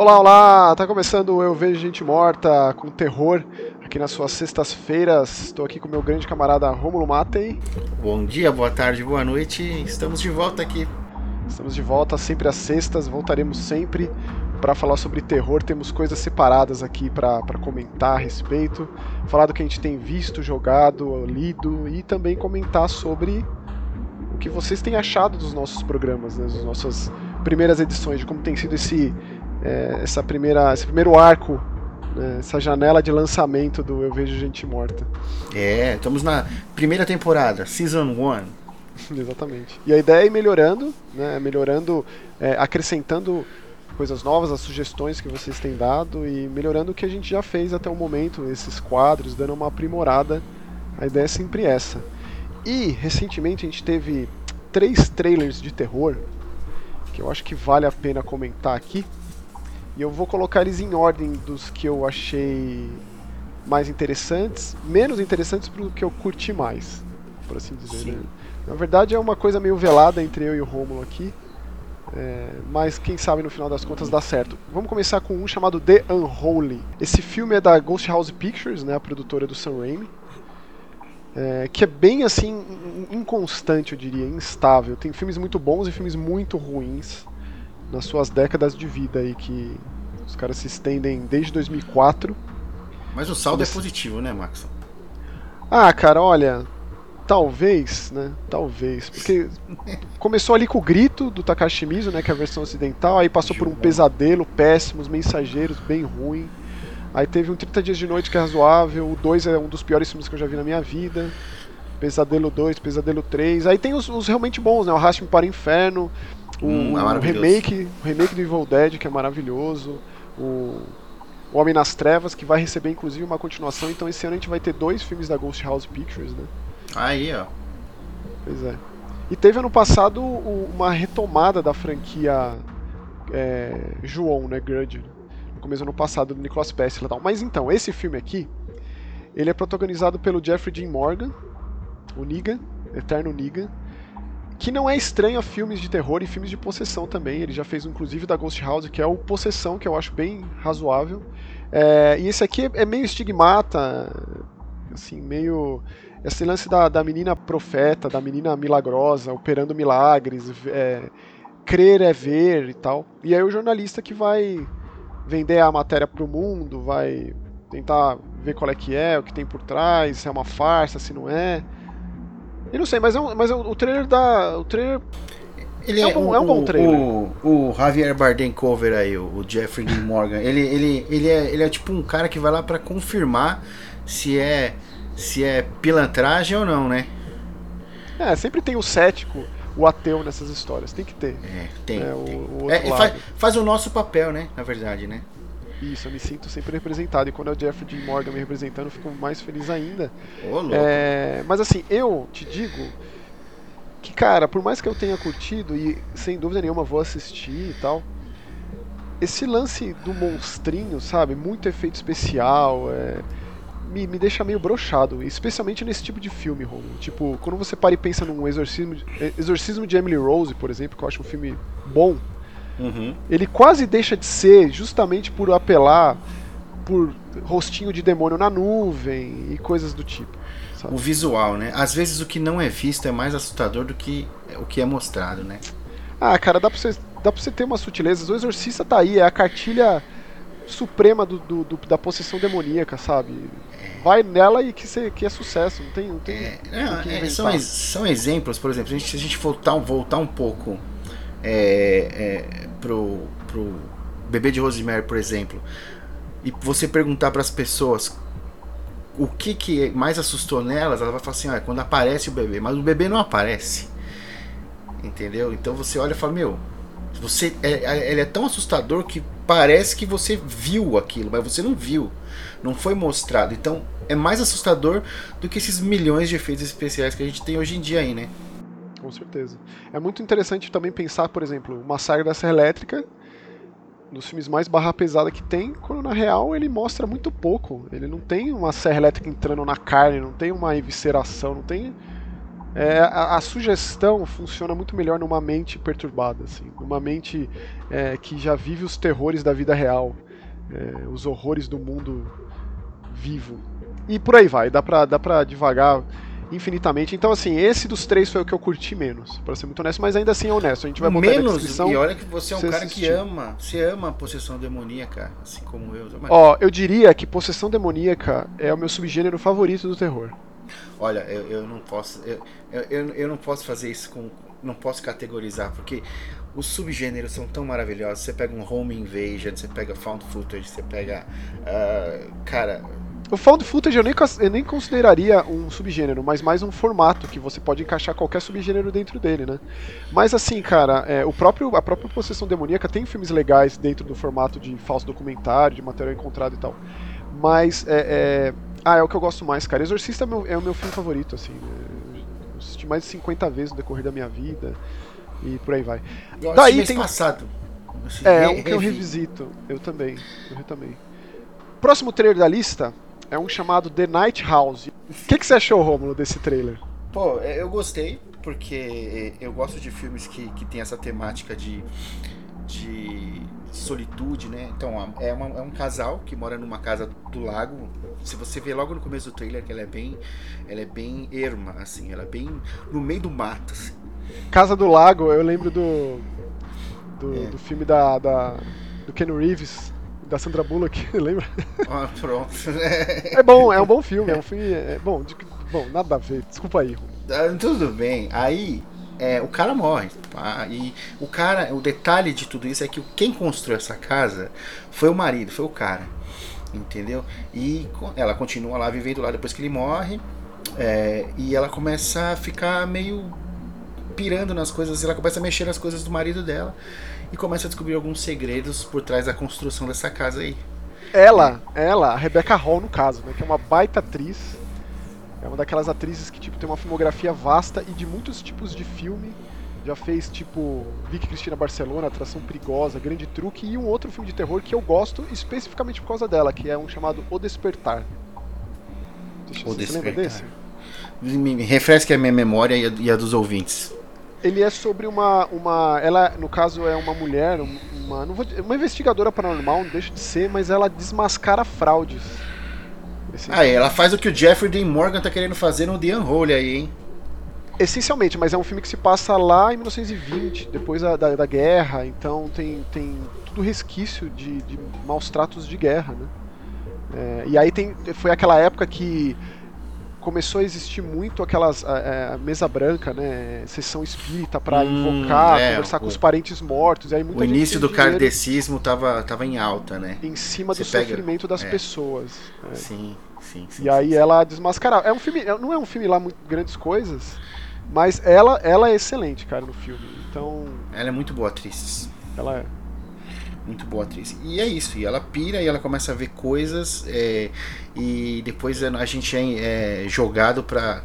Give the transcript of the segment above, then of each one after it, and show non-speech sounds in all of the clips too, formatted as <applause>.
Olá, olá! Tá começando o Eu Vejo Gente Morta com terror aqui nas suas sextas-feiras. Estou aqui com meu grande camarada Romulo Matei. Bom dia, boa tarde, boa noite. Estamos de volta aqui. Estamos de volta sempre às sextas, voltaremos sempre para falar sobre terror. Temos coisas separadas aqui para comentar a respeito, falar do que a gente tem visto, jogado, lido e também comentar sobre o que vocês têm achado dos nossos programas, né, das nossas primeiras edições, de como tem sido esse, é, essa primeira, esse primeiro arco, né, essa janela de lançamento do Eu Vejo Gente Morta. É, estamos na primeira temporada, Season 1. <laughs> Exatamente. E a ideia é ir melhorando, né, melhorando, é, acrescentando coisas novas, as sugestões que vocês têm dado e melhorando o que a gente já fez até o momento, esses quadros, dando uma aprimorada. A ideia é sempre essa. E recentemente a gente teve três trailers de terror que eu acho que vale a pena comentar aqui. E eu vou colocar eles em ordem dos que eu achei mais interessantes, menos interessantes para o que eu curti mais, por assim dizer. Né? Na verdade é uma coisa meio velada entre eu e o Romulo aqui. É, mas quem sabe no final das contas dá certo. Vamos começar com um chamado The Unholy. Esse filme é da Ghost House Pictures, né, a produtora do Sam Raimi. É, que é bem assim inconstante, eu diria, instável. Tem filmes muito bons e filmes muito ruins nas suas décadas de vida aí que os caras se estendem desde 2004. Mas o saldo é positivo, né, Max? Ah, cara, olha, talvez, né? Talvez, porque <laughs> começou ali com o grito do Takashi Mizu, né, que é a versão ocidental, aí passou por um pesadelo péssimo, os mensageiros bem ruim. Aí teve um 30 Dias de Noite que é razoável, o 2 é um dos piores filmes que eu já vi na minha vida. Pesadelo 2, Pesadelo 3. Aí tem os, os realmente bons, né? O Arraste-me para o Inferno, o, hum, é o, remake, o remake do Evil Dead, que é maravilhoso, o, o Homem nas Trevas, que vai receber inclusive uma continuação. Então esse ano a gente vai ter dois filmes da Ghost House Pictures, né? Aí, ó. Pois é. E teve ano passado uma retomada da franquia é, João, né? Grudge no começo do ano passado, do Nicholas Pessler e tal. Mas então, esse filme aqui, ele é protagonizado pelo Jeffrey Dean Morgan, o Negan, Eterno Negan, que não é estranho a filmes de terror e filmes de possessão também. Ele já fez inclusive da Ghost House, que é o Possessão, que eu acho bem razoável. É, e esse aqui é meio estigmata, assim, meio. Esse lance da, da menina profeta, da menina milagrosa, operando milagres, é, crer é ver e tal. E aí o jornalista que vai vender a matéria para o mundo, vai tentar ver qual é que é, o que tem por trás, se é uma farsa, se não é. E não sei, mas, é um, mas é um, o trailer da. O trailer. Ele é, um, o, é um bom trailer. O, o Javier Bardem cover aí, o, Jeffrey Dean Morgan, ele, ele, ele, é, ele é tipo um cara que vai lá para confirmar se é se é pilantragem ou não, né? É, sempre tem o cético o ateu nessas histórias. Tem que ter. É, tem. É, O, o é, faz, faz, o nosso papel, né? Na verdade, né? Isso, eu me sinto sempre representado. E quando é o Jeffrey Dean Morgan me representando, eu fico mais feliz ainda. É, mas assim, eu te digo que, cara, por mais que eu tenha curtido, e sem dúvida nenhuma vou assistir e tal, esse lance do monstrinho, sabe? Muito efeito especial, é me, me deixa meio brochado, especialmente nesse tipo de filme, Romulo. Tipo, quando você para e pensa num exorcismo, exorcismo de Emily Rose, por exemplo, que eu acho um filme bom, uhum. ele quase deixa de ser justamente por apelar por rostinho de demônio na nuvem e coisas do tipo. Sabe? O visual, né? Às vezes o que não é visto é mais assustador do que o que é mostrado, né? Ah, cara, dá pra você, dá pra você ter uma sutileza. O Exorcista tá aí, é a cartilha suprema do, do, do, da possessão demoníaca, sabe? Vai nela e que, cê, que é sucesso, não tem. Não tem é, não, é, são, são exemplos, por exemplo, se a gente, se a gente voltar, voltar um pouco é, é, pro, pro bebê de Rosemary, por exemplo, e você perguntar para as pessoas o que, que mais assustou nelas, ela vai falar assim: ah, quando aparece o bebê, mas o bebê não aparece. Entendeu? Então você olha e fala: meu, você é, é, ele é tão assustador que parece que você viu aquilo, mas você não viu. Não foi mostrado. Então é mais assustador do que esses milhões de efeitos especiais que a gente tem hoje em dia aí, né? Com certeza. É muito interessante também pensar, por exemplo, uma saga da Serra Elétrica, dos filmes mais barra pesada que tem, quando na real ele mostra muito pouco. Ele não tem uma serra elétrica entrando na carne, não tem uma evisceração, não tem É, a, a, sugestão funciona muito melhor numa mente perturbada, assim, numa mente é, que já vive os terrores da vida real, é, os horrores do mundo vivo. E por aí vai, dá pra, dá pra devagar infinitamente. Então, assim, esse dos três foi o que eu curti menos, para ser muito honesto, mas ainda assim é honesto. A gente vai botar menos, na descrição. E olha que você é um cara assistir. que ama, você ama a possessão demoníaca, assim como eu. Mas... Ó, eu diria que possessão demoníaca é o meu subgênero favorito do terror. Olha, eu, eu não posso. Eu, eu, eu não posso fazer isso com. Não posso categorizar, porque os subgêneros são tão maravilhosos. Você pega um home invasion, você pega found footage, você pega. Uh, cara, o found footage eu nem, eu nem consideraria um subgênero, mas mais um formato que você pode encaixar qualquer subgênero dentro dele, né? Mas assim, cara, é, o próprio, a própria possessão demoníaca tem filmes legais dentro do formato de falso documentário, de material encontrado e tal. Mas é, é... Ah, é o que eu gosto mais, cara. Exorcista é, meu, é o meu filme favorito, assim. Né? Eu assisti mais de 50 vezes no decorrer da minha vida. E por aí vai. Eu Daí tem. passado. É, é um que eu revisito. Eu também. Eu também. Próximo trailer da lista é um chamado The Night House. O que, que você achou, Romulo, desse trailer? Pô, é, eu gostei, porque eu gosto de filmes que, que tem essa temática de, de solitude, né? Então, é, uma, é um casal que mora numa casa do lago. Se você vê logo no começo do trailer que ela é bem, ela é bem erma, assim, ela é bem no meio do mato. Assim. Casa do Lago, eu lembro do do, é. do filme da, da do Ken Reeves da Sandra Bullock, <laughs> lembra? Ah, pronto. <laughs> é bom, é um bom filme, é um filme. É, bom, de, bom, nada a ver, desculpa aí. Ah, tudo bem. Aí é, o cara morre. Tá? E o cara, o detalhe de tudo isso é que quem construiu essa casa foi o marido, foi o cara. Entendeu? E ela continua lá vivendo lá depois que ele morre. É, e ela começa a ficar meio pirando nas coisas, ela começa a mexer nas coisas do marido dela e começa a descobrir alguns segredos por trás da construção dessa casa aí. Ela, ela, a Rebecca Hall no caso, né, que é uma baita atriz, é uma daquelas atrizes que tipo tem uma filmografia vasta e de muitos tipos de filme. Já fez tipo Vicky Cristina Barcelona, Atração Perigosa, Grande Truque e um outro filme de terror que eu gosto especificamente por causa dela, que é um chamado O Despertar. Deixa o Despertar. Você lembra desse? Me refresque a minha memória e a, e a dos ouvintes ele é sobre uma, uma. Ela, no caso, é uma mulher, uma, não vou, uma investigadora paranormal, não deixa de ser, mas ela desmascara fraudes. Esse ah, ela faz o que o Jeffrey Dean Morgan tá querendo fazer no The Unholy aí, hein? Essencialmente, mas é um filme que se passa lá em 1920, depois da, da, da guerra, então tem, tem tudo resquício de, de maus tratos de guerra, né? É, e aí tem, foi aquela época que começou a existir muito aquelas é, mesa branca, né, sessão espírita para hum, invocar, é, conversar o, com os parentes mortos. aí o início do kardecismo tava, tava em alta, né? Em cima Você do pega, sofrimento das é. pessoas. Né? Sim, sim, sim. E sim, aí sim. ela desmascarava. É um filme, é, não é um filme lá muito grandes coisas, mas ela, ela é excelente, cara, no filme. Então. Ela é muito boa atriz. Ela é muito boa atriz. E é isso, e ela pira e ela começa a ver coisas é, e depois a gente é, é jogado para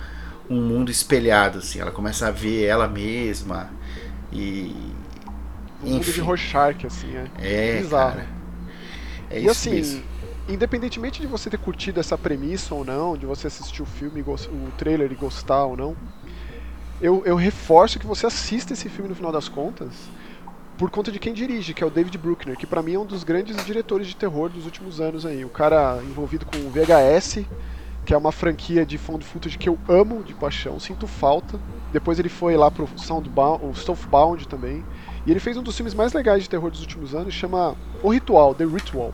um mundo espelhado, assim. Ela começa a ver ela mesma e um mundo de Rorschach, assim, é. É, Bizarro. cara. É e assim, mesmo. independentemente de você ter curtido essa premissa ou não, de você assistir o filme, o trailer e gostar ou não, eu, eu reforço que você assista esse filme no final das contas por conta de quem dirige, que é o David Bruckner, que para mim é um dos grandes diretores de terror dos últimos anos aí. O cara envolvido com o VHS, que é uma franquia de found footage que eu amo de paixão, sinto falta. Depois ele foi lá pro Soundbound, o Stuffbound também. E ele fez um dos filmes mais legais de terror dos últimos anos, chama O Ritual, The Ritual.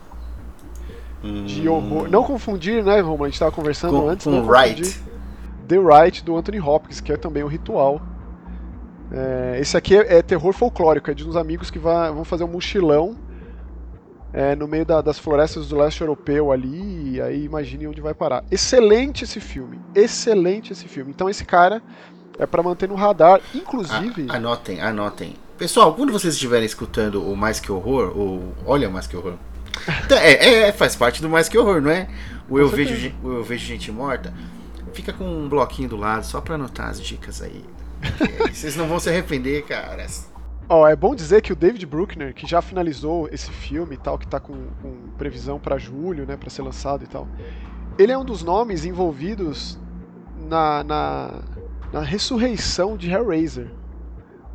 Hum. De horror. Não confundir, né, Romulo? A gente tava conversando com, antes. Com Right. The Right, do Anthony Hopkins, que é também o ritual. É, esse aqui é, é, terror folclórico, é de uns amigos que vai, vão fazer um mochilão é, no meio da, das florestas do leste europeu ali, e aí imagine onde vai parar. Excelente esse filme, excelente esse filme. Então esse cara é para manter no radar, inclusive. A, anotem, anotem. Pessoal, quando vocês estiverem escutando o Mais Que Horror, ou Olha Mais Que Horror, então, é, é, é, faz parte do Mais Que Horror, não é? O eu vejo, o eu vejo Gente Morta. Fica com um bloquinho do lado só para anotar as dicas aí. <laughs> Vocês não vão se arrepender, cara. Ó, oh, é bom dizer que o David Bruckner, que já finalizou esse filme e tal, que tá com, com previsão para julho, né, para ser lançado e tal, ele é um dos nomes envolvidos na, na, na ressurreição de Hellraiser.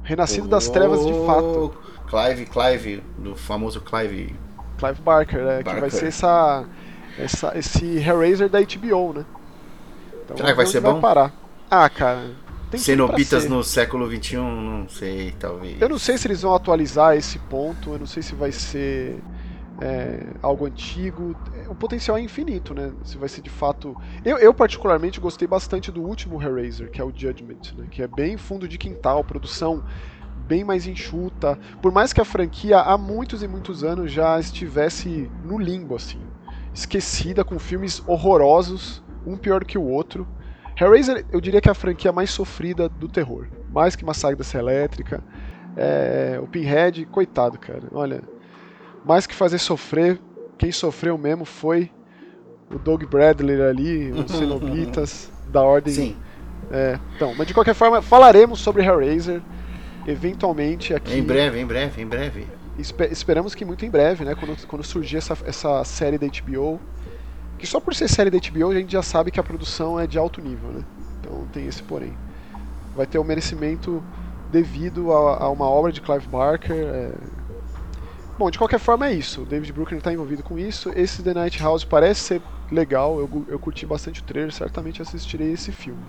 Renascido oh, das trevas de fato. Clive, Clive, do famoso Clive. Clive Barker, né? Barker. Que vai ser essa, essa, esse Hellraiser da HBO, né? Então, Será que vai ser vai bom? Parar. Ah, cara. Tem Cenobitas no século XXI, não sei, talvez. Eu não sei se eles vão atualizar esse ponto, eu não sei se vai ser é, algo antigo. O potencial é infinito, né? Se vai ser de fato. Eu, eu, particularmente gostei bastante do último Hellraiser, que é o Judgment, né? Que é bem fundo de quintal, produção bem mais enxuta. Por mais que a franquia há muitos e muitos anos já estivesse no limbo, assim, esquecida com filmes horrorosos, um pior que o outro. Hellraiser, eu diria que é a franquia mais sofrida do terror, mais que Massacre da Serra Elétrica. É, o Pinhead, coitado, cara. Olha, mais que fazer sofrer, quem sofreu mesmo foi o Doug Bradley ali, os <laughs> Cenobitas da Ordem. Sim. É, então, mas de qualquer forma, falaremos sobre Hellraiser eventualmente aqui. Em breve, em breve, em breve. Espe esperamos que muito em breve, né? Quando, quando surgir essa, essa série da HBO. Que só por ser série da HBO a gente já sabe que a produção é de alto nível, né? Então tem esse porém. Vai ter o um merecimento devido a, a, uma obra de Clive Barker. É... Bom, de qualquer forma é isso. O David Brooklyn está envolvido com isso. Esse The Night House parece ser legal. Eu, eu curti bastante o trailer. Certamente assistirei esse filme.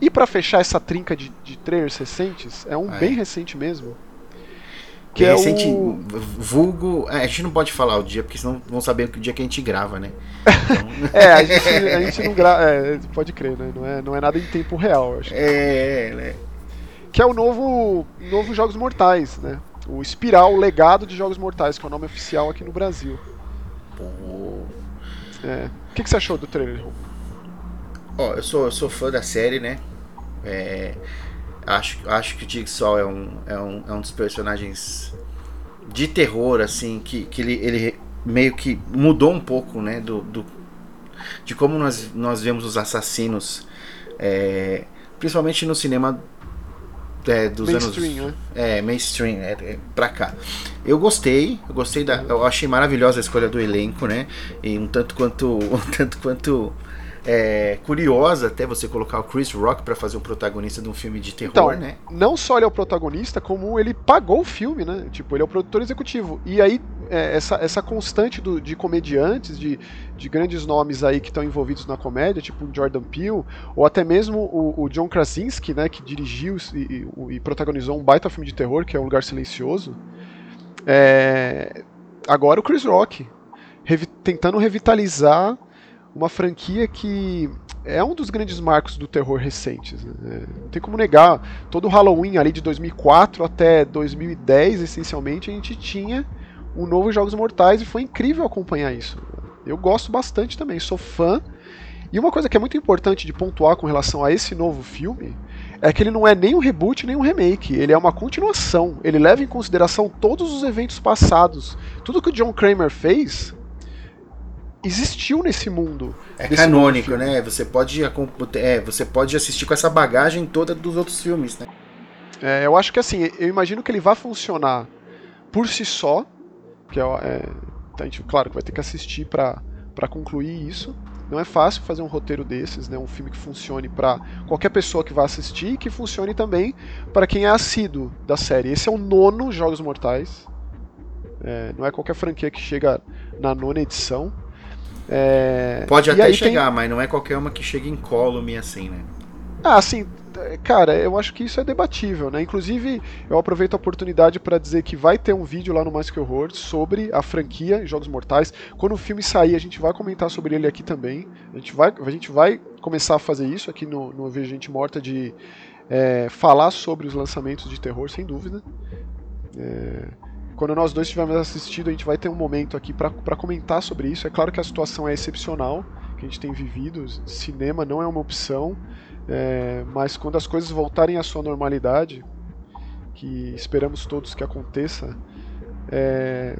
E para fechar essa trinca de, de trailers recentes, é um ah, é. bem recente mesmo. Que é recente, o... vulgo. É, a gente não pode falar o dia, porque senão vão saber o dia que a gente grava, né? Então... <laughs> é, a gente, a gente não grava. É, pode crer, né? Não é, não é nada em tempo real, acho. É, né? Que é o novo, novo Jogos Mortais, né? O Espiral Legado de Jogos Mortais, que é o nome oficial aqui no Brasil. Pô. É. O que, que você achou do trailer, Ó, eu sou, eu sou fã da série, né? É, acho, acho que o Jigsaw é um, é, um, é um dos personagens de terror, assim, que, que ele, ele meio que mudou um pouco, né? Do, do, de como nós, nós vemos os assassinos, é, principalmente no cinema é, dos mainstream, anos. Né? É, mainstream, é, é, pra cá. Eu gostei, eu gostei da. Eu achei maravilhosa a escolha do elenco, né? E um tanto quanto. <laughs> Um tanto quanto é, curiosa até você colocar o Chris Rock para fazer o protagonista de um filme de terror, então, né? Não só ele é o protagonista, como ele pagou o filme, né? Tipo, ele é o produtor executivo. E aí, é, essa, essa constante do, de comediantes, de, de grandes nomes aí que estão envolvidos na comédia, tipo o Jordan Peele, ou até mesmo o, o John Krasinski, né? Que dirigiu e, e, e, protagonizou um baita filme de terror, que é Um Lugar Silencioso. É, agora o Chris Rock, revi tentando revitalizar uma franquia que é um dos grandes marcos do terror recentes. Né? É, não tem como negar. Todo o Halloween ali de 2004 até 2010, essencialmente, a gente tinha um novo Jogos Mortais e foi incrível acompanhar isso. Eu gosto bastante também, sou fã. E uma coisa que é muito importante de pontuar com relação a esse novo filme é que ele não é nem um reboot nem um remake, ele é uma continuação. Ele leva em consideração todos os eventos passados. Tudo que o John Kramer fez existiu nesse mundo. É canônico, né? Você pode, é, você pode assistir com essa bagagem toda dos outros filmes, né? É, eu acho que assim, eu imagino que ele vai funcionar por si só, que é, é a gente, claro que vai ter que assistir para concluir isso. Não é fácil fazer um roteiro desses, né? Um filme que funcione para qualquer pessoa que vá assistir e que funcione também para quem é assíduo da série. Esse é o nono Jogos Mortais. É, não é qualquer franquia que chega na nona edição. É... Pode até chegar, tem... mas não é qualquer uma que chega incólume assim, né? Ah, assim, cara, eu acho que isso é debatível, né? Inclusive, eu aproveito a oportunidade para dizer que vai ter um vídeo lá no Mais Que Horror sobre a franquia Jogos Mortais. Quando o filme sair, a gente vai comentar sobre ele aqui também. A gente vai, a gente vai começar a fazer isso aqui no, no Veja Gente Morta de é, falar sobre os lançamentos de terror, sem dúvida. É, quando nós dois tivermos assistido, a gente vai ter um momento aqui para comentar sobre isso. É claro que a situação é excepcional que a gente tem vivido, cinema não é uma opção, é, mas quando as coisas voltarem à sua normalidade, que esperamos todos que aconteça, é,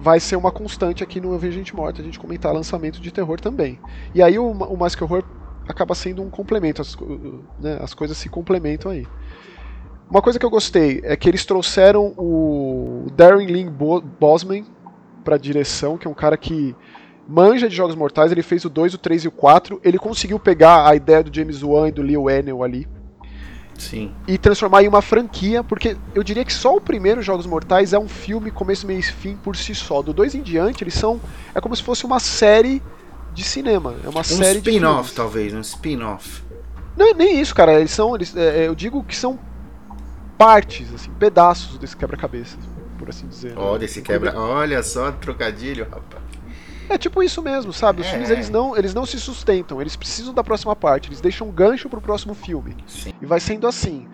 vai ser uma constante aqui no Eu Vejo Gente Morta, a gente comentar lançamento de terror também. E aí o, o Horror acaba sendo um complemento, as, né, as coisas se complementam aí. Uma coisa que eu gostei é que eles trouxeram o Darren Lynn Bosman para direção, que é um cara que manja de jogos mortais, ele fez o 2, o 3 e o 4. Ele conseguiu pegar a ideia do James Wan e do Leo Enel ali. Sim. E transformar em uma franquia, porque eu diria que só o primeiro Jogos Mortais é um filme começo, meio e fim por si só. Do dois em diante, eles são. É como se fosse uma série de cinema. É uma um série de. spin-off, talvez, um spin-off. Não, nem isso, cara. Eles são. Eles, é, eu digo que são partes, assim, pedaços desse quebra-cabeça, por assim dizer. né? Olha esse quebra. Olha só, trocadilho, rapaz. É tipo isso mesmo, sabe? Os É. filmes eles não, eles não se sustentam, eles precisam da próxima parte, eles deixam um gancho pro próximo filme. Sim. E vai sendo assim.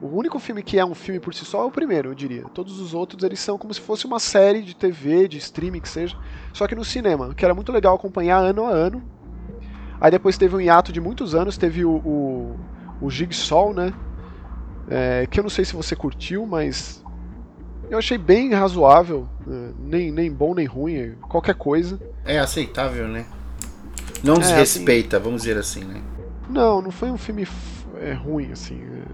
O único filme que é um filme por si só é o primeiro, eu diria. Todos os outros eles são como se fosse uma série de TV, de streaming que seja, só que no cinema, que era muito legal acompanhar ano a ano. Aí depois teve um hiato de muitos anos, teve o, o, o Jigsaw, né? É, que eu não sei se você curtiu, mas eu achei bem razoável, é, nem, nem bom nem ruim, é qualquer coisa. É aceitável, né? Não É, desrespeita, vamos dizer assim, né? Não, não foi um filme é, ruim, assim. é.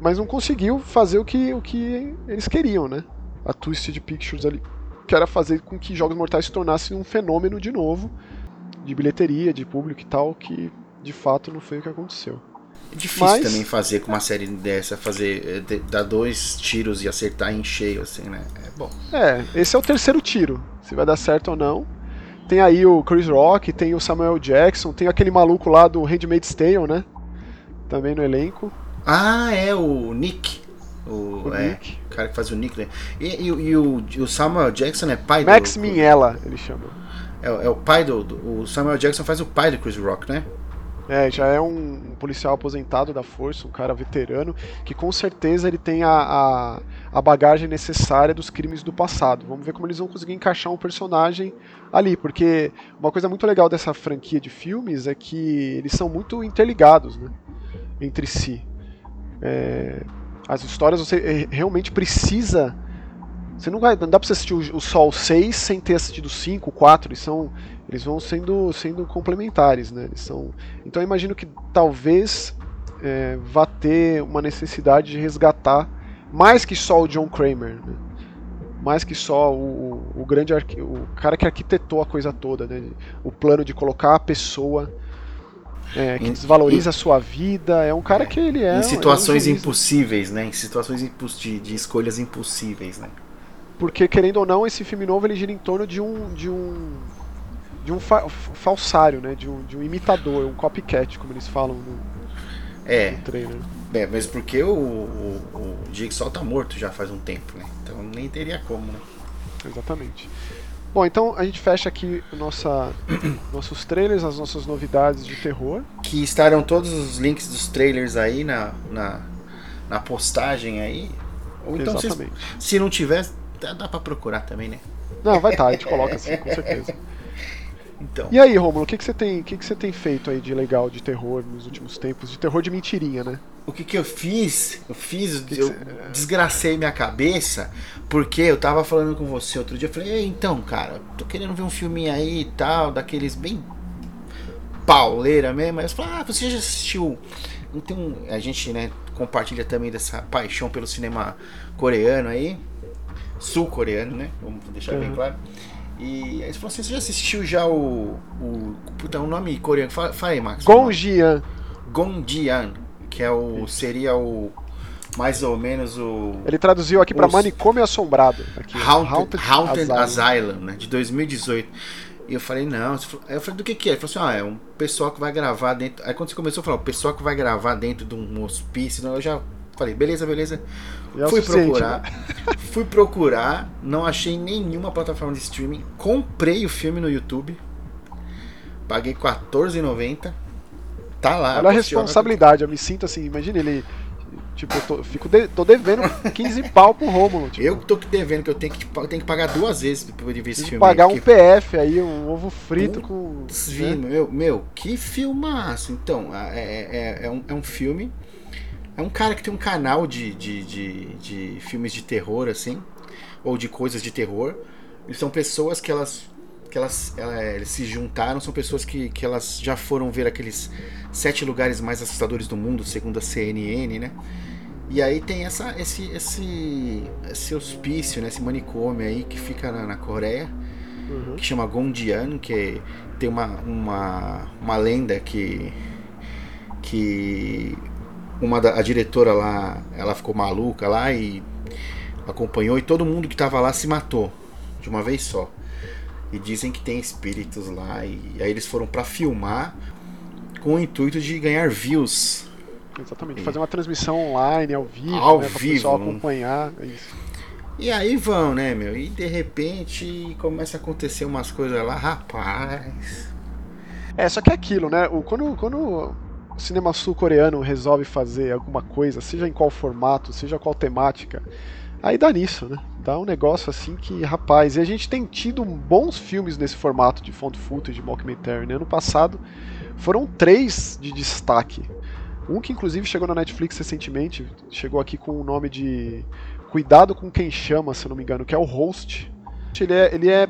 Mas não conseguiu fazer o que, o que eles queriam, né? A Twisted Pictures ali. Que era fazer com que Jogos Mortais se tornasse um fenômeno de novo, de bilheteria, de público e tal, que de fato não foi o que aconteceu. Difícil Mas- também fazer com uma série dessa, fazer eh, de- dar dois tiros e acertar em cheio, assim, né? É bom. É, esse é o terceiro tiro, se vai dar certo ou não. Tem aí o Chris Rock, tem o Samuel Jackson, tem aquele maluco lá do Handmaid's Tale, né? Também no elenco. Ah, é o Nick. O, O é, Nick. o cara que faz o Nick, né? E, e- e o, o Samuel Jackson é pai Max do. Minella, ele chama. É, é o pai do, do- O Samuel Jackson faz o pai do Chris Rock, né? É, já é um policial aposentado da força, um cara veterano, que com certeza ele tem a, a, a bagagem necessária dos crimes do passado. Vamos ver como eles vão conseguir encaixar um personagem ali, porque uma coisa muito legal dessa franquia de filmes é que eles são muito interligados né, entre si. É, as histórias você eh, realmente precisa. Você não, vai, não dá pra você assistir o, o Sol 6 sem ter assistido o 5, o 4, eles são. Eles vão sendo, sendo complementares, né? Eles são, então eu imagino que talvez é, vá ter uma necessidade de resgatar mais que só o John Kramer, né? mais que só o, o, o grande arqui- o cara que arquitetou a coisa toda, né? o plano de colocar a pessoa é, que desvaloriza a sua vida, é um cara que ele é em situações é um impossíveis, né? Em situações de, de escolhas impossíveis, né? porque querendo ou não esse filme novo ele gira em torno de um de um de um fa- falsário, né? De um, de um imitador, um copycat, como eles falam no, É, no trailer. é mas porque o, o, o Jigsaw tá morto já faz um tempo, né? Então nem teria como, né? Exatamente. Bom, então a gente fecha aqui nossa, <clears throat> nossos trailers, as nossas novidades de terror. Que estarão todos os links dos trailers aí na, na, na postagem aí. Ou então, se, Exatamente. se não tiver, dá, dá pra procurar também, né? Não, vai estar, a gente <laughs> coloca assim, com certeza. Então. E aí, Romulo, o que, que, você tem, que, que você tem feito aí de legal de terror nos últimos tempos? De terror de mentirinha, né? O que que eu fiz? Eu fiz, que eu cê- desgracei minha cabeça, porque eu tava falando com você outro dia, eu falei, "Ei, então, cara, tô querendo ver um filminho aí e tal, daqueles bem pauleira mesmo. Aí eu falei, ah, você já assistiu? Não tem um, a gente, né, compartilha também dessa paixão pelo cinema coreano aí, sul-coreano, né? Vamos deixar bem Uhum. claro. E aí ele falou assim, você já assistiu já o, o puta, um nome coreano? Fala, fala aí, Max. o. Gonjian. Gonjian, que é o seria o mais ou menos o Ele traduziu aqui pra Os- Manicômio Assombrado. Aqui, ó. Haunted, Haunted Asylum. Asylum, né, de 2018. E eu falei, não, eu falei, do que que é? Ele falou assim, ah, é um pessoal que vai gravar dentro. Aí quando você começou a falar, o pessoal que vai gravar dentro de um hospício, eu já falei, beleza, beleza. É fui suficiente, procurar, né? <laughs> fui procurar, não achei nenhuma plataforma de streaming. Comprei o filme no YouTube, paguei R$14,90. Tá lá. Olha a responsabilidade, eu me sinto assim, imagina ele. Tipo, eu tô, fico de- tô devendo <laughs> 15 pau pro Rômulo. Tipo, Eu que tô devendo que eu tenho que, eu tenho que pagar duas vezes pra poder ver esse filme. pagar aí, um porque- PF aí, um ovo frito com. Putz, né? vi, meu, meu, que filmaço. Então, é, é, é, um, é um filme. É um cara que tem um canal de, de, de, de filmes de terror, assim. Ou de coisas de terror. E são pessoas que elas. Que elas, é, eles se juntaram, são pessoas que, que elas já foram ver aqueles sete lugares mais assustadores do mundo, segundo a CNN, né? E aí tem essa, esse, esse, esse hospício, né? esse manicômio aí que fica na, na Coreia Uhum. que chama Gondian, que tem uma, uma, uma lenda que, que uma da, a diretora lá, ela ficou maluca lá e acompanhou e todo mundo que tava lá se matou de uma vez só. E dizem que tem espíritos lá e aí eles foram para filmar com o intuito de ganhar views. Exatamente, e... fazer uma transmissão online ao vivo, ao né, vivo, o pessoal acompanhar, é isso. E aí vão, né, meu? E de repente começa a acontecer umas coisas lá, rapaz. É, só que é aquilo, né? O, quando, quando o cinema sul-coreano resolve fazer alguma coisa, seja em qual formato, seja qual temática, aí dá nisso, né? Dá um negócio assim que, rapaz, e a gente tem tido bons filmes nesse formato de found footage, de mockumentary, né? Ano passado foram três de destaque. Um que inclusive chegou na Netflix recentemente, chegou aqui com o nome de Cuidado com quem chama, se não me engano, que é o Host. Ele é, ele é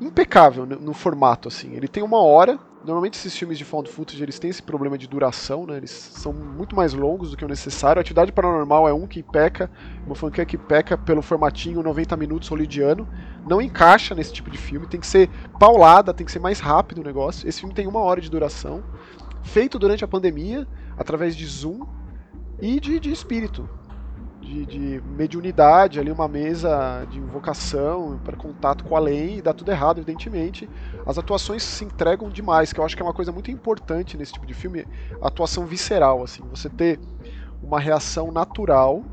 impecável no, no formato, assim. Ele tem uma hora, Normalmente esses filmes de found footage eles têm esse problema de duração, né? Eles são muito mais longos do que o necessário. A Atividade Paranormal é um que peca, uma franquia que peca pelo formatinho 90 minutos holidiano. Não encaixa nesse tipo de filme, tem que ser paulada, tem que ser mais rápido o negócio. Esse filme tem uma hora de duração, feito durante a pandemia, através de Zoom e de, de espírito de, de mediunidade, ali uma mesa de invocação para contato com além e dá tudo errado, evidentemente. As atuações se entregam demais, que eu acho que é uma coisa muito importante nesse tipo de filme, a atuação visceral, assim, você ter uma reação natural.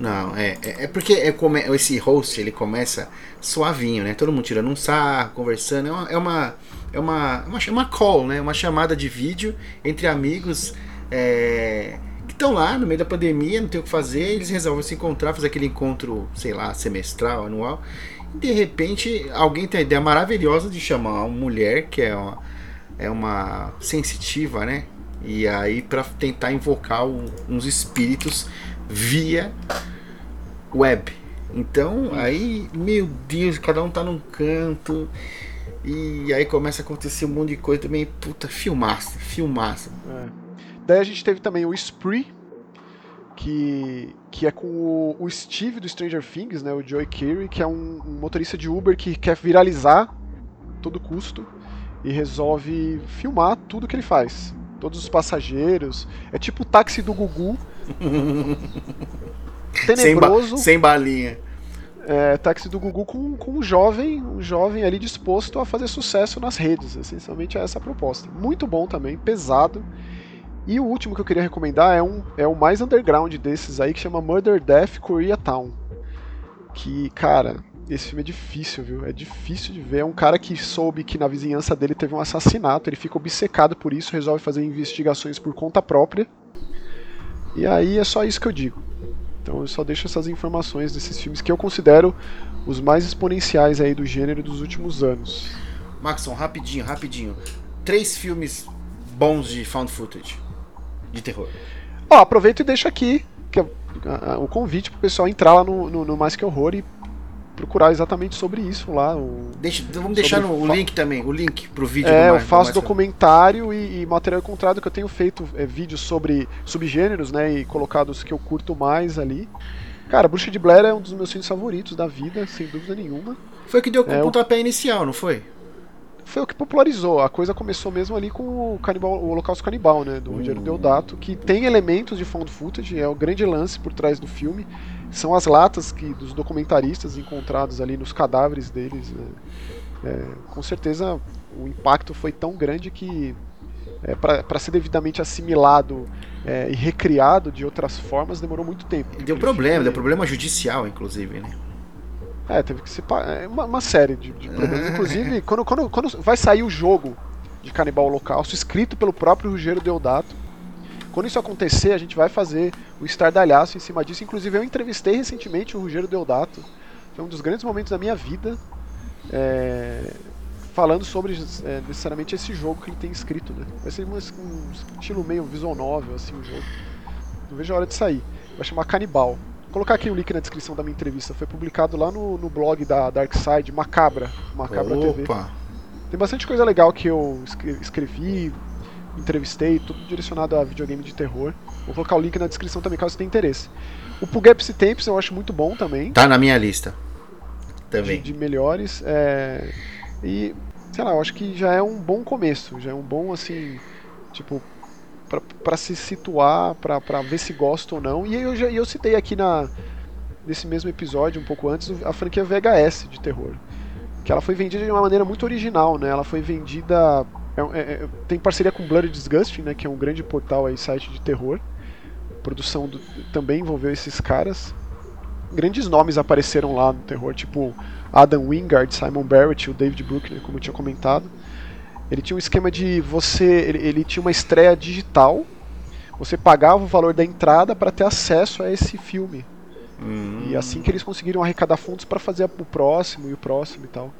Não, é, é, é porque é esse host ele começa suavinho, né? Todo mundo tirando um sarro, conversando, é uma é uma é uma, uma, uma call, né? Uma chamada de vídeo entre amigos. É, que estão lá no meio da pandemia, não tem o que fazer, eles resolvem se encontrar, fazer aquele encontro, sei lá, semestral, anual. E de repente alguém tem a ideia maravilhosa de chamar uma mulher que é uma, é uma sensitiva, né? E aí para tentar invocar o, uns espíritos via web. Então, aí, meu Deus, cada um tá num canto. E aí começa a acontecer um monte de coisa também. Puta, filmaça, filmaça. É. Daí a gente teve também o Spree, que, que é com o, o, Steve do Stranger Things, né, o Joey Carey, que é um, um, motorista de Uber que quer viralizar todo custo e resolve filmar tudo que ele faz. Todos os passageiros. É tipo o táxi do Gugu. tenebroso. <laughs> Sem, ba sem balinha. É, táxi do Gugu com, com um jovem, um jovem ali disposto a fazer sucesso nas redes. Essencialmente é essa a proposta. Muito bom também, pesado. E o último que eu queria recomendar é, um, é o mais underground desses aí, que chama Murder Death Koreatown. Que, cara, esse filme é difícil, viu? É difícil de ver. É um cara que soube que na vizinhança dele teve um assassinato, ele fica obcecado por isso, resolve fazer investigações por conta própria. E aí é só isso que eu digo. Então eu só deixo essas informações desses filmes que eu considero os mais exponenciais aí do gênero dos últimos anos. Maxon, rapidinho, rapidinho. Três filmes bons de found footage de terror. Ó, aproveito e deixo aqui que é, o convite pro pessoal entrar lá no, no, no Mais Que Horror e procurar exatamente sobre isso lá. O, Deixa, vamos deixar no, o link também, o link pro vídeo. É, do eu faço documentário e, e, material encontrado que eu tenho feito é, vídeos sobre subgêneros, né, e colocados que eu curto mais ali. Cara, Bruxa de Blair é um dos meus filmes favoritos da vida, sem dúvida nenhuma. Foi o que deu o é, pontapé inicial, não foi? Foi o que popularizou. A coisa começou mesmo ali com o, canibal, o Holocausto Canibal, né? Do. Rogério Deodato, que tem elementos de found footage, é o grande lance por trás do filme. São as latas que dos documentaristas encontrados ali nos cadáveres deles. Né? É, com certeza o impacto foi tão grande que é, para ser devidamente assimilado é, e recriado de outras formas demorou muito tempo. Deu problema, deu problema judicial, inclusive, né? É, teve que se. É uma, uma série de, de problemas. Inclusive, <laughs> quando, quando, quando vai sair o jogo de Canibal Holocausto, escrito pelo próprio Rogério Deodato, quando isso acontecer, a gente vai fazer o estardalhaço em cima disso. Inclusive, eu entrevistei recentemente o Rogério Deodato. Foi um dos grandes momentos da minha vida. É, falando sobre é, necessariamente esse jogo que ele tem escrito. Né? Vai ser um, um estilo meio visual novel, assim, o jogo. Não vejo a hora de sair. Vai chamar Canibal. Vou colocar aqui o link na descrição da minha entrevista. Foi publicado lá no, no blog da Darkside, Macabra, Macabra Opa. TV. Tem bastante coisa legal que eu escrevi, entrevistei, tudo direcionado a videogame de terror. Vou colocar o link na descrição também, caso tenha interesse. O Pugapsi Temps eu acho muito bom também. Tá na minha lista. Também. De, de melhores. É... E, sei lá, eu acho que já é um bom começo. Já é um bom, assim, tipo, para se situar, para ver se gosta ou não. E eu, já, eu citei aqui na, nesse mesmo episódio, um pouco antes, a franquia VHS de terror. Que ela foi vendida de uma maneira muito original, né? Ela foi vendida. É, é, é, tem parceria com Bloody Disgusting, né? Que é um grande portal aí, site de terror. A produção do, também envolveu esses caras. Grandes nomes apareceram lá no terror, tipo Adam Wingard, Simon Barrett, o David Bruckner, como eu tinha comentado. Ele tinha um esquema de você. Ele, ele tinha uma estreia digital. Você pagava o valor da entrada para ter acesso a esse filme. Hum. E assim que eles conseguiram arrecadar fundos para fazer o próximo e o próximo e tal.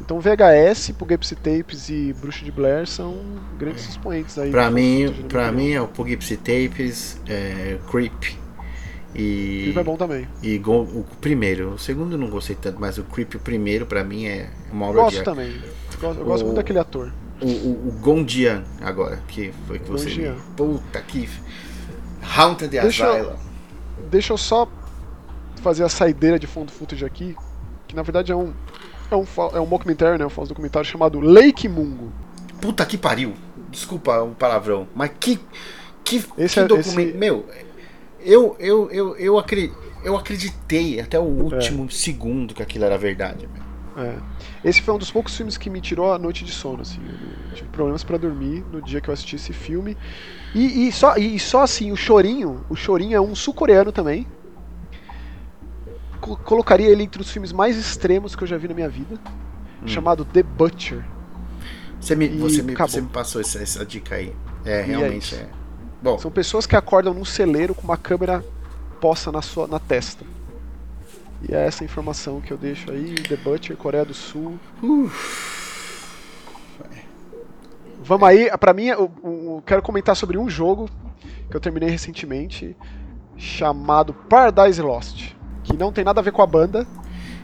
Então VHS, Poughkeepsie Tapes e Bruxo de Blair são grandes expoentes aí. Pra mim, pra mim é o Poughkeepsie Tapes, é, Creep e Creep é bom também. E o primeiro, o segundo eu não gostei tanto, mas o Creep o primeiro pra mim é uma obra gosto de também. Eu gosto, o, muito daquele ator. O, o, o Gondian agora, que foi que você Gondian. Puta que Haunted deixa Asylum. Eu, deixa eu só fazer a saideira de fundo footage aqui, que na verdade é um é um, é um documentário, né, um falso documentário chamado Lake Mungo. Puta que pariu. Desculpa o palavrão, mas que que, esse que é, documento, esse... meu, eu eu eu eu, acri, eu acreditei até o último é. segundo que aquilo era verdade, É. Esse foi um dos poucos filmes que me tirou a noite de sono, assim. Eu tive problemas para dormir no dia que eu assisti esse filme. E, e, só, e só assim, o Chorinho, o Chorinho é um sul-coreano também, colocaria ele entre os filmes mais extremos que eu já vi na minha vida, hum. chamado The Butcher. Você me, você me, você me passou essa, essa, dica aí. É, é realmente é, é. Bom. São pessoas que acordam num celeiro com uma câmera posta na, sua, na testa. E é essa informação que eu deixo aí. The Butcher, Coreia do Sul. Vamos aí, pra mim, eu, eu, quero comentar sobre um jogo que eu terminei recentemente, chamado Paradise Lost que não tem nada a ver com a banda.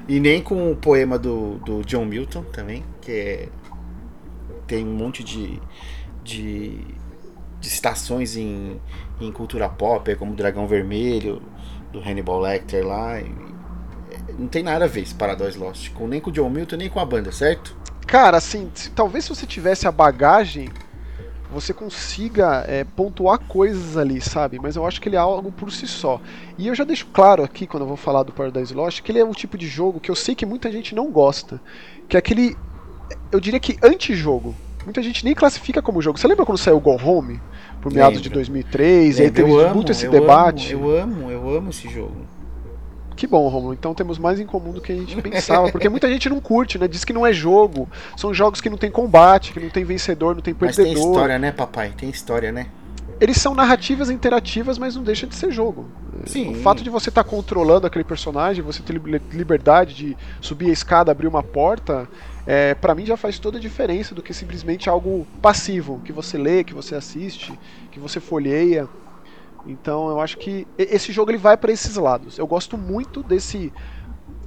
E nem com o poema do, do John Milton também, que é, tem um monte de, de, de citações em, em cultura pop, como Dragão Vermelho, do Hannibal Lecter lá. E, não tem nada a ver esse Paradise Lost, com, nem com o John Milton, nem com a banda, certo? Cara, assim, se, talvez se você tivesse a bagagem você consiga é, pontuar coisas ali, sabe? Mas eu acho que ele é algo por si só. E eu já deixo claro aqui, quando eu vou falar do Paradise Lost, que ele é um tipo de jogo que eu sei que muita gente não gosta. Que é aquele. Eu diria que anti-jogo. Muita gente nem classifica como jogo. Você lembra quando saiu o Go Home? Por meados de 2003? Lembra. E aí teve muito esse eu debate. Amo, eu amo, eu amo esse jogo. Que bom, Romulo. Então temos mais em comum do que a gente pensava. Porque muita gente não curte, né? Diz que não é jogo. São jogos que não tem combate, que não tem vencedor, não tem perdedor. Mas tem história, né, papai? Tem história, né? Eles são narrativas interativas, mas não deixa de ser jogo. Sim. O fato de você estar tá controlando aquele personagem, você ter liberdade de subir a escada, abrir uma porta, é, para mim já faz toda a diferença do que simplesmente algo passivo, que você lê, que você assiste, que você folheia. Então eu acho que esse jogo ele vai para esses lados. Eu gosto muito desse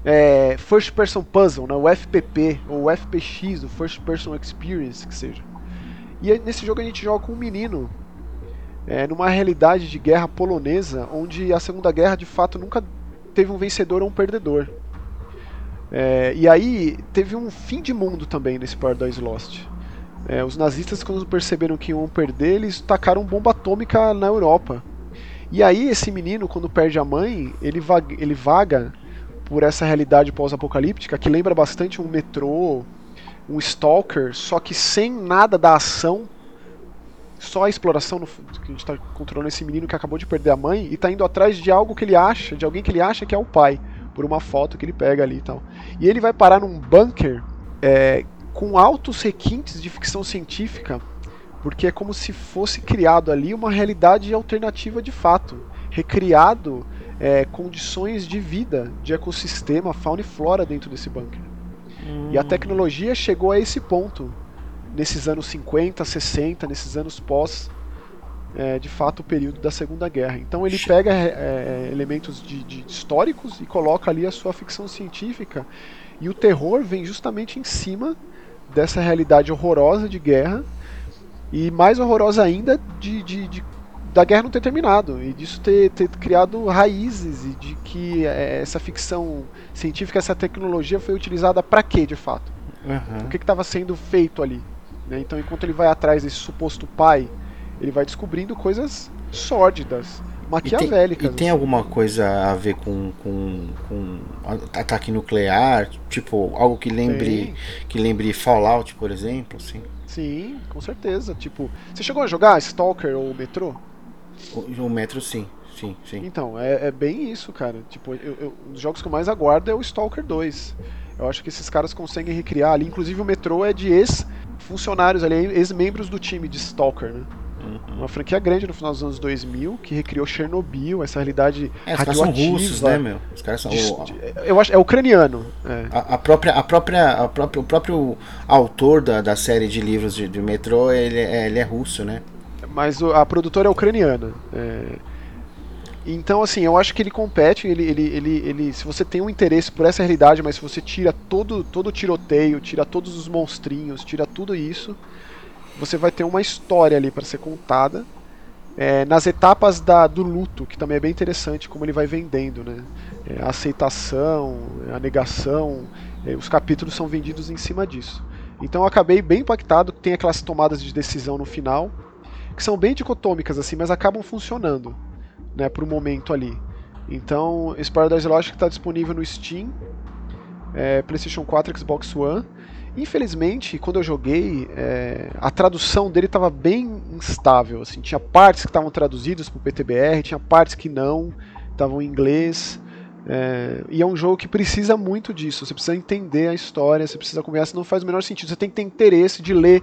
é, First Person Puzzle, né, o FPP ou o FPX, o First Person Experience, que seja. E nesse jogo a gente joga com um menino é, numa realidade de guerra polonesa, onde a Segunda Guerra de fato nunca teve um vencedor ou um perdedor. É, e aí teve um fim de mundo também nesse Paradise Lost. É, os nazistas, quando perceberam que iam perder, eles tacaram bomba atômica na Europa. E aí esse menino, quando perde a mãe, ele vaga, ele vaga por essa realidade pós-apocalíptica que lembra bastante um metrô, um stalker, só que sem nada da ação, só a exploração no, que a gente está controlando esse menino que acabou de perder a mãe e está indo atrás de algo que ele acha, de alguém que ele acha que é o pai, por uma foto que ele pega ali e tal. E ele vai parar num bunker é, com altos requintes de ficção científica porque é como se fosse criado ali uma realidade alternativa de fato, recriado é, condições de vida, de ecossistema, fauna e flora dentro desse bunker. Hum. E a hum. tecnologia chegou a esse ponto nesses anos 50, 60, nesses anos pós, é, de fato, o período da Segunda Guerra. Então ele pega é, é, elementos de, de históricos e coloca ali a sua ficção científica. E o terror vem justamente em cima dessa realidade horrorosa de guerra e mais horrorosa ainda de, de, de, da guerra não ter terminado e disso ter, ter criado raízes e de que é, essa ficção científica, essa tecnologia foi utilizada para quê de fato? Uhum. O que estava sendo feito ali? Né? Então, enquanto ele vai atrás desse suposto pai, ele vai descobrindo coisas sórdidas, maquiavélicas. E tem, e tem assim. alguma coisa a ver com, com, com ataque nuclear? Tipo, algo que lembre, Tem. que lembre Fallout, por exemplo? Assim? Sim, com certeza. Tipo, você chegou a jogar Stalker ou Metro? O, o Metro, sim. Sim, sim. Então, é, é bem isso, cara. Tipo, eu, eu- um dos jogos que eu mais aguardo é o Stalker 2. Eu acho que esses caras conseguem recriar ali. Inclusive o Metro é de ex-funcionários ali, ex-membros do time de Stalker, né? Uma franquia grande no final dos anos 2000 que recriou Chernobyl, essa realidade É, os caras são radioativa. russos, né, meu? Os caras são. de- de- eu acho é ucraniano. é. a, a própria, a própria, a própria, o próprio autor da, da série de livros de, de Metrô, ele, é, ele é russo, né? Mas a produtora é ucraniana. é. Então, assim, eu acho que ele compete, ele, ele, ele, ele, se você tem um interesse por essa realidade, mas se você tira todo, todo o tiroteio, tira todos os monstrinhos, tira tudo isso, você vai ter uma história ali para ser contada. é, nas etapas da, do luto, que também é bem interessante como ele vai vendendo, né? É, a aceitação, a negação, é, os capítulos são vendidos em cima disso. Então eu acabei bem impactado, tem aquelas tomadas de decisão no final, que são bem dicotômicas assim, mas acabam funcionando, né, pro momento ali. Então, Paradise Lost está disponível no Steam, é, PlayStation 4, Xbox One. Infelizmente, quando eu joguei, é, a tradução dele estava bem instável. Assim, tinha partes que estavam traduzidas para o PTBR, tinha partes que não, estavam em inglês. É, e é um jogo que precisa muito disso. Você precisa entender a história, você precisa conversar, não faz o menor sentido. Você tem que ter interesse de ler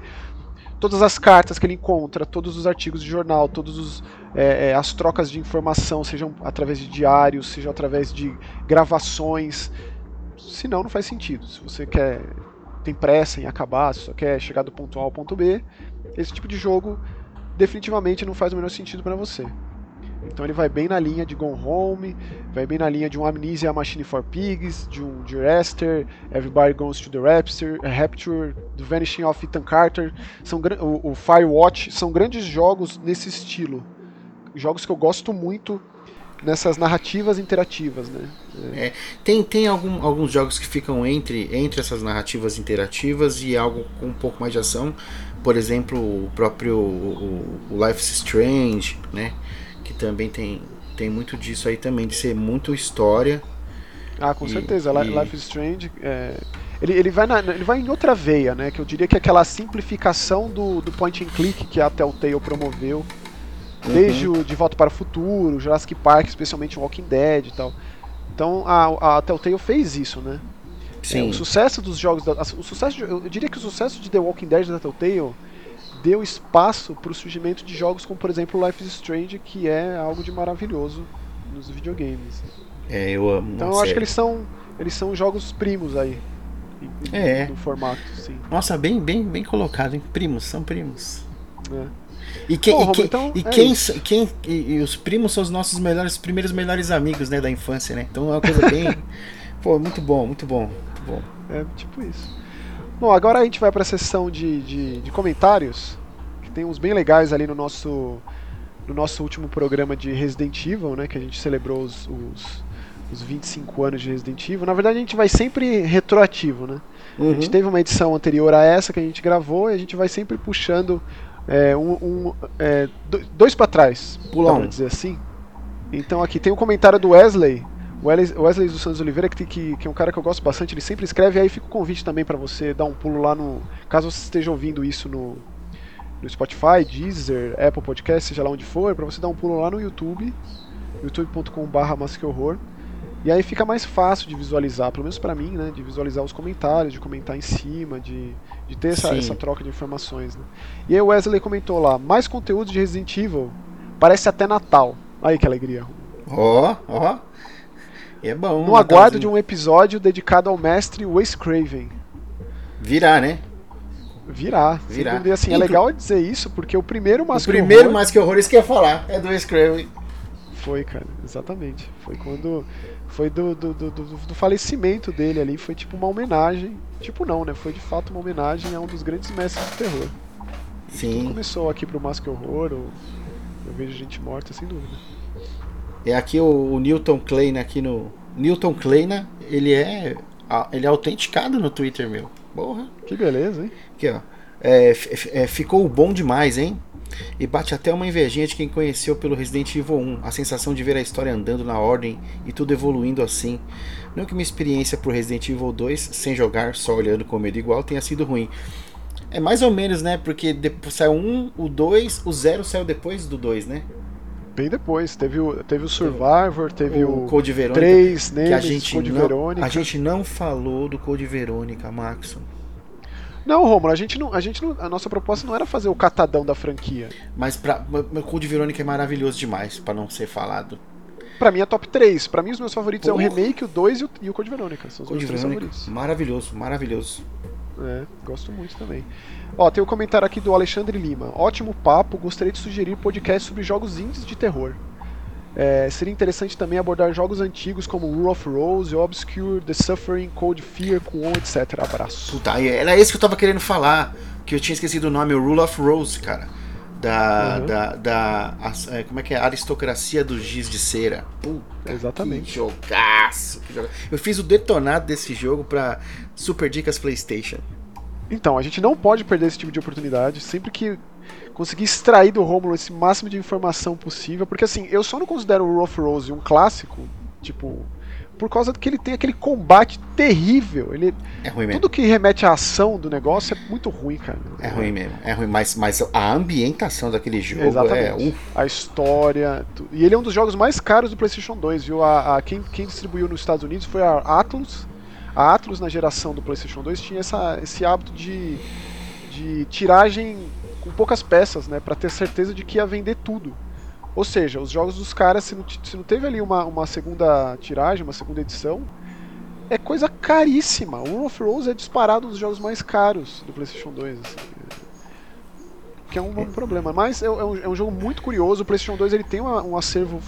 todas as cartas que ele encontra, todos os artigos de jornal, todas é, é, as trocas de informação, sejam através de diários, sejam através de gravações. Senão não faz sentido. Se você quer tem pressa em acabar, só quer chegar do ponto A ao ponto B, esse tipo de jogo definitivamente não faz o menor sentido para você. Então ele vai bem na linha de Gone Home, vai bem na linha de um Amnesia Machine for Pigs, de um Juraster, Everybody Goes to the Rapture, eh, Rapture, The Vanishing of Ethan Carter, são o, o Firewatch, são grandes jogos nesse estilo. Jogos que eu gosto muito nessas narrativas interativas, né? Tem, tem algum- alguns jogos que ficam entre, entre essas narrativas interativas e algo com um pouco mais de ação. Por exemplo, o próprio o, o Life is Strange, né? Que também tem, tem muito disso aí também, de ser muito história. Ah, com E- certeza. E- Life is Strange. é, ele, ele, vai na- ele vai em outra veia, né? Que eu diria que é aquela simplificação do, do point and click que a Telltale promoveu. Desde o De Volta para o Futuro, Jurassic Park, especialmente Walking Dead e tal. Então a, a Telltale fez isso, né? É, Sim. o sucesso dos jogos. Da, o sucesso eu diria que o sucesso de The Walking Dead da Telltale deu espaço para o surgimento de jogos como, por exemplo, Life is Strange, que é algo de maravilhoso nos videogames. É, eu amo. Então eu acho que é- eles são eles são jogos primos aí. em- É. No formato, sim. Nossa, bem, bem, bem colocado, hein? Primos, são primos. né? E, que, e, que- então e é quem, isso. quem e, e os primos são os nossos melhores, primeiros melhores amigos, né, da infância, né? Então é uma coisa bem, <laughs> pô, muito bom, muito bom, muito bom. É tipo isso. Bom, agora a gente vai para a sessão de, de, de comentários, que tem uns bem legais ali no nosso no nosso último programa de Resident Evil, né, que a gente celebrou os, os, os 25 anos de Resident Evil. Na verdade, a gente vai sempre retroativo, né? A Uhum. gente teve uma edição anterior a essa que a gente gravou e a gente vai sempre puxando é, um, um, é, do- dois para trás, Pula dá um. dizer assim. Então aqui tem um comentário do Wesley, o Wesley, Wesley dos Santos Oliveira, que, que, que é um cara que eu gosto bastante, ele sempre escreve, aí fica o convite também para você dar um pulo lá no. Caso você esteja ouvindo isso no, no Spotify, Deezer, Apple Podcast, seja lá onde for, para você dar um pulo lá no YouTube, youtube.com.br masquehorror. E aí fica mais fácil de visualizar, pelo menos pra mim, né? De visualizar os comentários, de comentar em cima, de, de ter essa, essa troca de informações. Né? E aí o Wesley comentou lá, mais conteúdo de Resident Evil, parece até Natal. Aí que alegria. Ó, ó. E é bom. No aguardo de um episódio dedicado ao mestre Wes Craven. Virar, né? Sem Virá. dúvida, assim, é Inclu- legal dizer isso, porque o primeiro O Mask primeiro Horror mais que horror, isso que eu ia falar, é do Scraven. foi, cara, exatamente. Foi quando. Foi do, do, do, do- falecimento dele ali, foi tipo uma homenagem. Tipo não, né? Foi de fato uma homenagem a um dos grandes mestres do terror. Tudo Sim. começou aqui pro Mask Horror, ou eu vejo gente morta, sem dúvida. É aqui o, o Newton Kleina aqui no. Newton Kleina, ele é. Ele é autenticado no Twitter, meu. Porra. Que beleza, hein? Aqui, ó. É, f- é, ficou bom demais, hein? E bate até uma invejinha de quem conheceu pelo Resident Evil 1, a sensação de ver a história andando na ordem e tudo evoluindo assim. Não que minha experiência pro Resident Evil 2, sem jogar, só olhando com medo igual, tenha sido ruim. É mais ou menos, né? Porque depois saiu um, o 2, o 0 saiu depois do 2, né? Bem depois. Teve o, teve o Survivor, teve o, o Code Verônica. 3, que a gente, Code não, Verônica. a gente não falou do Code Verônica, Maxon. Não, Romulo, a gente não, a gente não, a nossa proposta não era fazer o catadão da franquia. Mas pra, o Code Verônica é maravilhoso demais para não ser falado. Pra mim é top 3. Pra mim os meus favoritos Porra. é o Remake, o 2 e o, e o Code Verônica. São os Code meus Verônica, favoritos. Maravilhoso, maravilhoso. É, gosto muito também. Ó, tem um comentário aqui do Alexandre Lima. Ótimo papo, gostaria de sugerir podcast sobre jogos indies de terror. É, seria interessante também abordar jogos antigos como Rule of Rose, Obscure, The Suffering, Cold Fear, Kuon, etc. Abraço. Puta, era esse que eu tava querendo falar, que eu tinha esquecido o nome, o Rule of Rose, cara. Da, uhum. da, da a, é, como é que é? Aristocracia do Giz de Cera. Puta, Exatamente. Que jogaço, que jogaço. Eu fiz o detonado desse jogo pra Super Dicas PlayStation. Então, a gente não pode perder esse tipo de oportunidade. Sempre que conseguir extrair do Romulo esse máximo de informação possível, porque assim, eu só não considero o Rough Rose um clássico, tipo, por causa que ele tem aquele combate terrível. Ele, é ruim mesmo. Tudo que remete à ação do negócio é muito ruim, cara. É ruim mesmo, é ruim, mas, mas a ambientação daquele jogo Exatamente. é. A história. E ele é um dos jogos mais caros do PlayStation 2, viu? A, a quem, quem distribuiu nos Estados Unidos foi a Atlus. A Atlus, na geração do PlayStation 2, tinha essa, esse hábito de, de tiragem com poucas peças, né, para ter certeza de que ia vender tudo. Ou seja, os jogos dos caras, se não, se não teve ali uma, uma segunda tiragem, uma segunda edição, é coisa caríssima. O of Rose é disparado um dos jogos mais caros do PlayStation 2. Assim, que é um, um problema. Mas é, é, um, é, um, jogo muito curioso. O PlayStation 2 ele tem uma, um acervo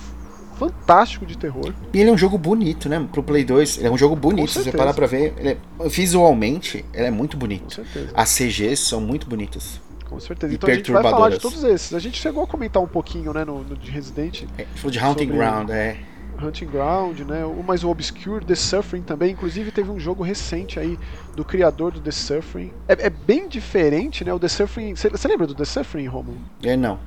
fantástico de terror. E ele é um jogo bonito, né? Pro Play 2, ele é um jogo bonito. Se você parar pra ver, é, visualmente, ele é muito bonito. As CGs são muito bonitas. Com certeza. Então a gente vai falar de todos esses. A gente chegou a comentar um pouquinho, né, no, no de Resident. É, falou de Hunting Ground, é. Hunting Ground, né? O, mas o Obscure, The Suffering também. Inclusive teve um jogo recente aí do criador do The Suffering. É, é bem diferente, né? O The Suffering. Você lembra do The Suffering, Romulo? É, não.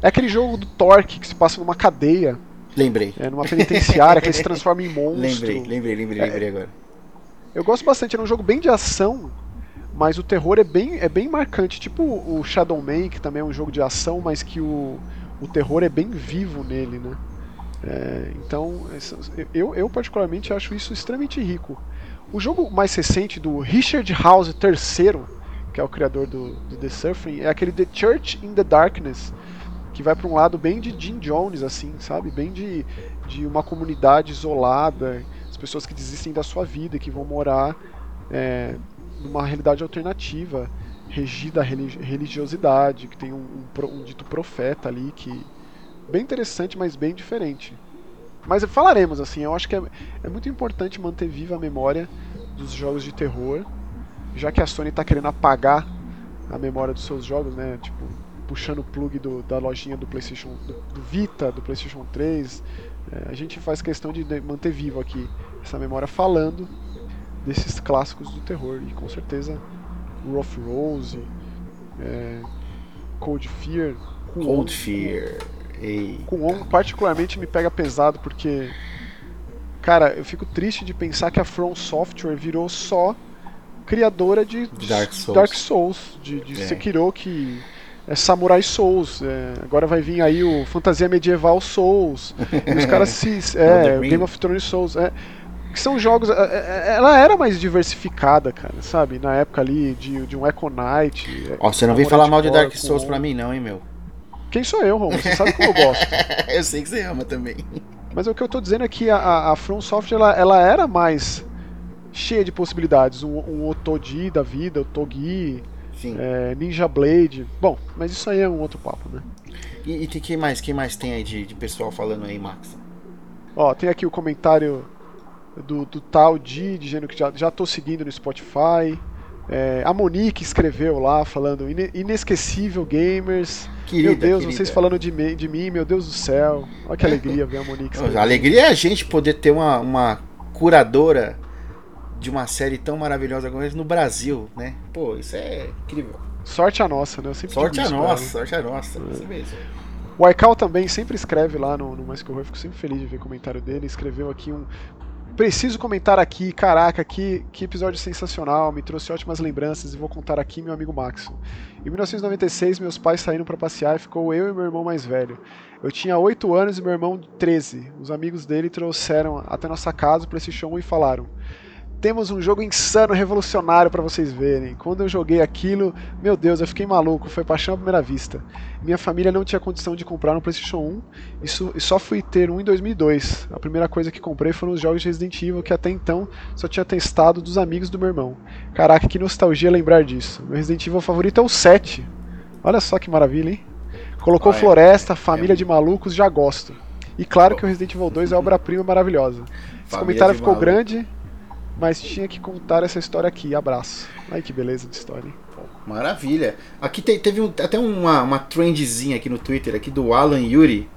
É aquele jogo do Torque que se passa numa cadeia. Lembrei. É, numa penitenciária que ele se <laughs> transforma em monstro. Lembrei, lembrei, lembrei, é, lembrei agora. Eu gosto bastante, era um jogo bem de ação mas o terror é bem, é bem marcante, tipo o Shadow Man, que também é um jogo de ação, mas que o, o terror é bem vivo nele, né? É, então, eu, eu particularmente acho isso extremamente rico. O jogo mais recente do Richard House III, que é o criador do, do The Suffering, é aquele The Church in the Darkness, que vai para um lado bem de Jim Jones, assim, sabe? Bem de, de uma comunidade isolada, as pessoas que desistem da sua vida, que vão morar é, numa realidade alternativa, regida a religiosidade, que tem um, um, um, dito profeta ali que bem interessante, mas bem diferente. Mas falaremos assim, eu acho que é, é muito importante manter viva a memória dos jogos de terror, já que a Sony está querendo apagar a memória dos seus jogos, né? Tipo, puxando o plug do, da lojinha do PlayStation, do, do Vita, do PlayStation 3. É, a gente faz questão de manter vivo aqui essa memória falando desses clássicos do terror. E com certeza Rough Rose, é, Cold Fear. Cold Fear. Com On particularmente me pega pesado porque. Cara, eu fico triste de pensar que a From Software virou só criadora de Dark Souls, Dark Souls de, de é. Sekiro, que é Samurai Souls. É, agora vai vir aí o Fantasia Medieval Souls. <laughs> os caras se. É, Game of Thrones Souls. É, que são jogos. É, é, é, ela era mais diversificada, cara, sabe? Na época ali de, de um Echo Knight. Ó, você não vem falar mal de Dark Souls com... pra mim, não, hein, meu? Quem sou eu, Ron? Você sabe como eu gosto. <laughs> eu sei que você ama também. Mas o que eu tô dizendo é que a, a From Software ela, ela era mais cheia de possibilidades. Um, um Otogi da vida, o Togi, é, Ninja Blade. Bom, mas isso aí é um outro papo, né? E, e quem mais? Quem mais tem aí de, de pessoal falando aí, Max? Ó, tem aqui o comentário do, do tal de dizendo que já, já tô seguindo no Spotify. É, a Monique escreveu lá falando inesquecível gamers. Querida, meu Deus, querida. vocês falando de, me, de mim, meu Deus do céu. Olha que alegria ver a Monique. <laughs> A alegria é a gente poder ter uma, uma curadora de uma série tão maravilhosa como essa no Brasil, né? Pô, isso é incrível. Sorte a nossa, né? Eu sempre sorte a nossa, sorte a nossa, é. isso mesmo. O Aikau também sempre escreve lá no, no Mais Que Horror, fico sempre feliz de ver o comentário dele. Escreveu aqui um. Preciso comentar aqui, caraca, que, que episódio sensacional, me trouxe ótimas lembranças e vou contar aqui meu amigo Max. Em 1996, meus pais saíram para passear e ficou eu e meu irmão mais velho. Eu tinha 8 anos e meu irmão 13. Os amigos dele trouxeram até nossa casa para esse show e falaram: temos um jogo insano, revolucionário para vocês verem. Quando eu joguei aquilo, meu Deus, eu fiquei maluco, foi paixão à primeira vista. Minha família não tinha condição de comprar um PlayStation 1 isso, e só fui ter um em 2002. A primeira coisa que comprei foram os jogos de Resident Evil que até então só tinha testado dos amigos do meu irmão. Caraca, que nostalgia lembrar disso. Meu Resident Evil favorito é o 7. Olha só que maravilha, hein? Colocou ah, é. Floresta, Família é. de Malucos, já gosto. E claro que o Resident Evil 2 é obra-prima maravilhosa. Esse comentário ficou maluco. grande, mas tinha que contar essa história aqui. Abraço. Ai que beleza de história, hein? Maravilha. Aqui te, teve um, até uma, uma trendzinha aqui no Twitter aqui do Alan Yuri,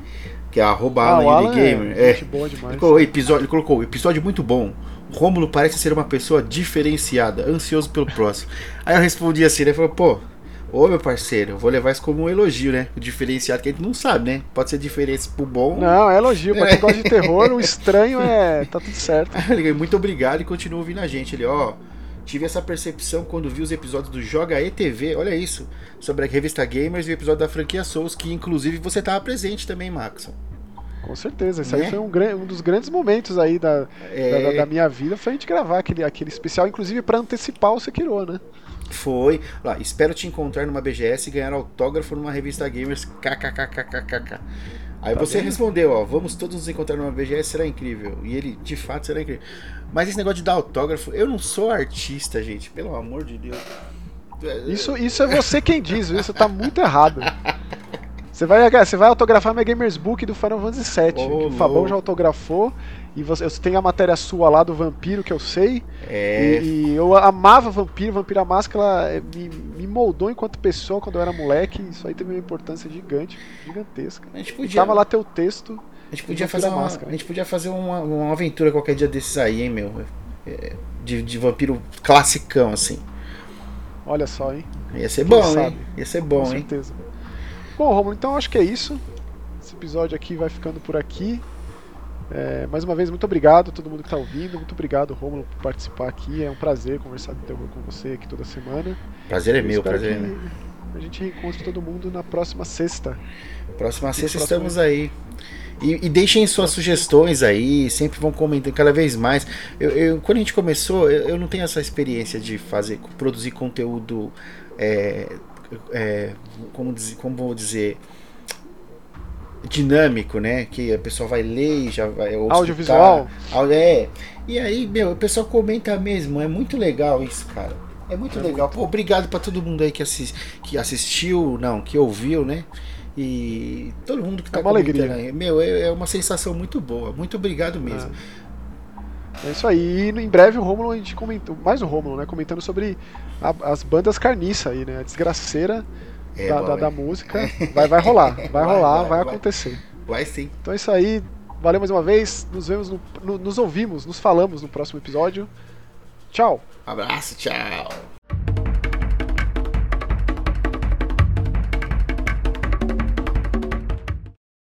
que é arroba ah, Alan, Alan Yuri Gamer. É, é. Boa demais. Ele colocou, episódio, ele colocou episódio muito bom. Rômulo parece ser uma pessoa diferenciada, ansioso pelo próximo. Aí eu respondi assim, ele falou, pô, Ô meu parceiro, eu vou levar isso como um elogio, né? O diferenciado que a gente não sabe, né? Pode ser diferença pro bom. Não, é elogio. Pra quem gosta de terror, o estranho é. <laughs> tá tudo certo. Muito obrigado e continua ouvindo a gente. Ele, ó. Tive essa percepção quando vi os episódios do Joga ETV, olha isso, sobre a revista Gamers e o episódio da franquia Souls, que inclusive você estava presente também, Maxon. Com certeza, esse né? aí foi um, um, dos grandes momentos aí da, é... da, da, minha vida, foi a gente gravar aquele, aquele especial, inclusive para antecipar o Sekiro, né? Foi. Lá, espero te encontrar numa BGS e ganhar autógrafo numa revista Gamers. KKKKKK. Aí tá você bem? respondeu, ó, vamos todos nos encontrar numa BGS, será incrível. E ele, de fato, será incrível. Mas esse negócio de dar autógrafo, eu não sou artista, gente, pelo amor de Deus. Isso, isso é você quem diz? Você tá muito errado. <laughs> Você vai, você vai autografar minha Gamers Book do Final Fantasy VII, oh, que o Fabão já autografou. E você, tem a matéria sua lá do vampiro, que eu sei. É. E, e eu amava vampiro, Vampira Máscara eh, me, me, moldou enquanto pessoa quando eu era moleque. Isso aí teve uma importância gigante, gigantesca. A gente podia. tava lá teu texto. A gente podia fazer uma, máscara. a gente podia fazer uma, uma aventura qualquer dia desses aí, hein, meu. É, de, de vampiro classicão, assim. Olha só, hein? Ia ser Quem bom, sabe? hein? Ia ser bom, Com hein? certeza. Bom, Romulo, então acho que é isso. Esse episódio aqui vai ficando por aqui. É, mais uma vez, muito obrigado a todo mundo que está ouvindo. Muito obrigado, Romulo, por participar aqui. É um prazer conversar de terror com você aqui toda semana. Prazer é meu, prazer é meu. A gente reencontre todo mundo na próxima sexta. Próxima sexta estamos aí. E, e, deixem suas sugestões aí, sempre vão comentando cada vez mais. Eu, eu quando a gente começou, eu, eu, não tenho essa experiência de fazer, produzir conteúdo, é, é, como, dizer, como vou dizer, dinâmico, né? Que a pessoa vai ler e já vai. Audiovisual? É. E aí, meu, o pessoal comenta mesmo. É muito legal isso, cara. É muito é legal. Muito... Pô, obrigado para todo mundo aí que, assist, que assistiu, não, que ouviu, né? E todo mundo que tá é uma alegria. aí. Meu, é, é, uma sensação muito boa. Muito obrigado mesmo. É. é isso aí. E em breve o Romulo, a gente comentou, mais o Romulo, né? Comentando sobre a, as bandas carniça aí, né? A desgraceira é, da, da, da, música. <laughs> Vai, vai rolar, vai, vai rolar, vai, vai acontecer. Vai sim. Então é isso aí. Valeu mais uma vez. Nos vemos, no, no, nos ouvimos, nos falamos no próximo episódio. Tchau. Abraço, tchau.